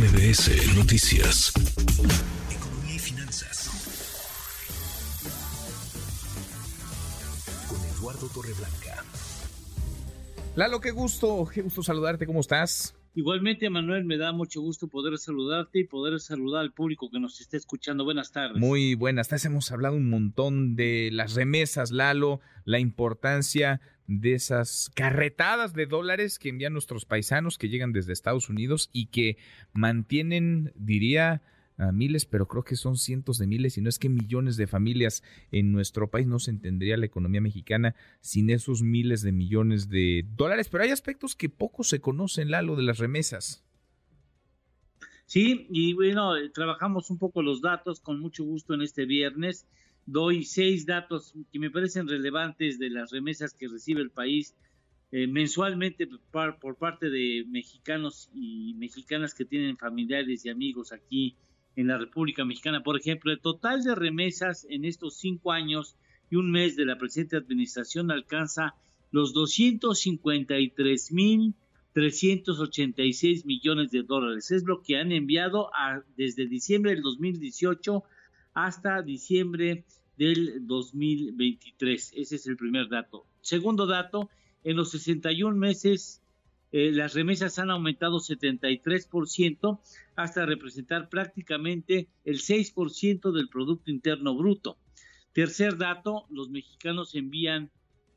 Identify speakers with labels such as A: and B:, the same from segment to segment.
A: MBS Noticias. Economía y finanzas. Con Eduardo Torreblanca.
B: Lalo, qué gusto, qué gusto saludarte, ¿cómo estás?
C: Igualmente, Manuel, me da mucho gusto poder saludarte y poder saludar al público que nos esté escuchando. Buenas tardes.
B: Muy buenas tardes. Hemos hablado un montón de las remesas, Lalo, la importancia de esas carretadas de dólares que envían nuestros paisanos que llegan desde Estados Unidos y que mantienen, diría, miles, pero creo que son cientos de miles, y no es que millones de familias en nuestro país. No se entendería la economía mexicana sin esos miles de millones de dólares. Pero hay aspectos que poco se conocen, Lalo, de las remesas.
C: Sí, y bueno, trabajamos un poco los datos con mucho gusto en este viernes doy seis datos que me parecen relevantes de las remesas que recibe el país eh, mensualmente por, por, parte de mexicanos y mexicanas que tienen familiares y amigos aquí en la República Mexicana. Por ejemplo, el total de remesas en estos cinco años y un mes de la presente administración alcanza los 253 mil 386 millones de dólares. Es lo que han enviado a, desde diciembre del 2018 hasta diciembre del 2023. Ese es el primer dato. Segundo dato, en los 61 meses eh, las remesas han aumentado 73% hasta representar prácticamente el 6% del Producto Interno Bruto. Tercer dato, los mexicanos envían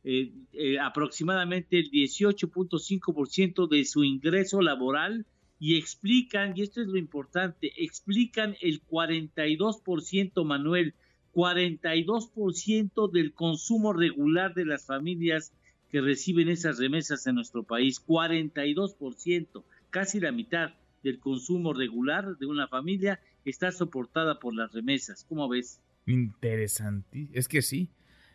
C: eh, eh, aproximadamente el 18.5% de su ingreso laboral y explican, y esto es lo importante, explican el 42%, Manuel, 42% del consumo regular de las familias que reciben esas remesas en nuestro país, 42%, casi la mitad del consumo regular de una familia está soportada por las remesas. ¿Cómo ves?
B: Interesante. Es que sí,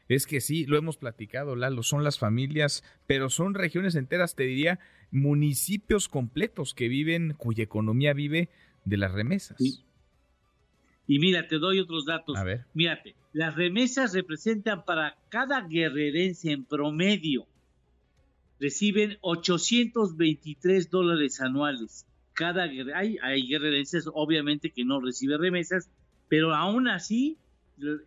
B: es que sí, lo hemos platicado, Lalo, son las familias, pero son regiones enteras, te diría, municipios completos que viven, cuya economía vive de las remesas.
C: Y mira, te doy otros datos.
B: A ver.
C: Mírate, las remesas representan para cada guerrerense en promedio, reciben 823 dólares anuales. Cada hay, hay guerrerenses, obviamente, que no reciben remesas, pero aún así,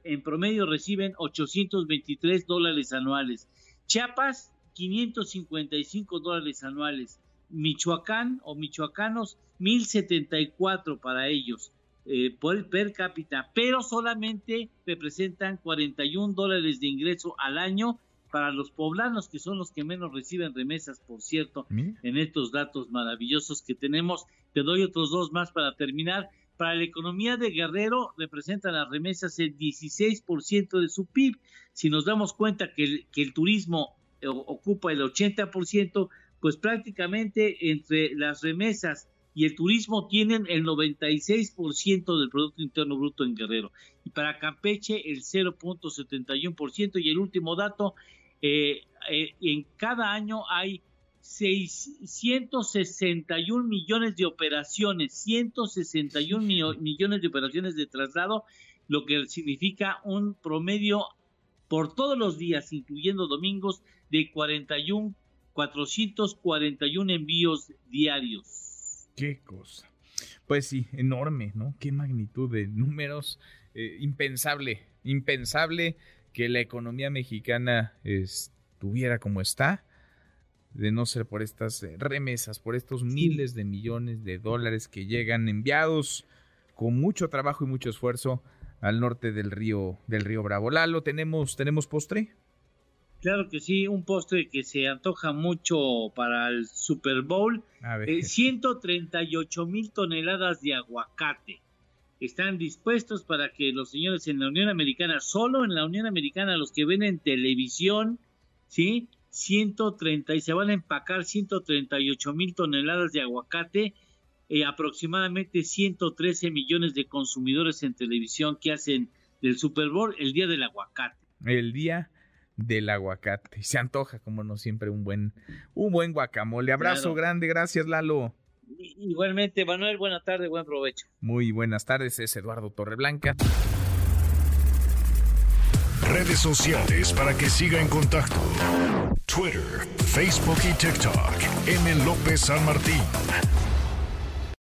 C: en promedio reciben 823 dólares anuales. Chiapas, 555 dólares anuales. Michoacán o michoacanos, 1074 para ellos eh, por per cápita, pero solamente representan 41 dólares de ingreso al año para los poblanos, que son los que menos reciben remesas, por cierto, en estos datos maravillosos que tenemos. Te doy otros dos más para terminar. Para la economía de Guerrero representan las remesas el 16% de su PIB. Si nos damos cuenta que el, que el turismo eh, ocupa el 80%, pues prácticamente entre las remesas y el turismo tienen el 96% del Producto Interno Bruto en Guerrero. Y para Campeche el 0.71%. Y el último dato, eh, eh, en cada año hay 661 millones de operaciones, 161 millones de operaciones de traslado, lo que significa un promedio por todos los días, incluyendo domingos, de 41, 441 envíos diarios.
B: Qué cosa. Pues sí, enorme, ¿no? Qué magnitud de números. Eh, impensable, impensable que la economía mexicana estuviera como está, de no ser por estas remesas, por estos miles de millones de dólares que llegan enviados con mucho trabajo y mucho esfuerzo al norte del río del río Bravo. Lalo, tenemos tenemos postre.
C: Claro que sí, un postre que se antoja mucho para el Super Bowl. A 138 eh, mil toneladas de aguacate están dispuestos para que los señores en la Unión Americana, solo en la Unión Americana, los que ven en televisión, ¿sí? 130 y se van a empacar 138 mil toneladas de aguacate, eh, aproximadamente 113 millones de consumidores en televisión que hacen del Super Bowl el día del aguacate.
B: El día del aguacate. Se antoja, como no siempre, un buen, un buen guacamole. Abrazo grande, gracias Lalo.
C: Igualmente, Manuel, buena tarde, buen provecho.
B: Muy buenas tardes, es Eduardo Torreblanca.
A: Redes sociales para que siga en contacto: Twitter, Facebook y TikTok. M. López San Martín.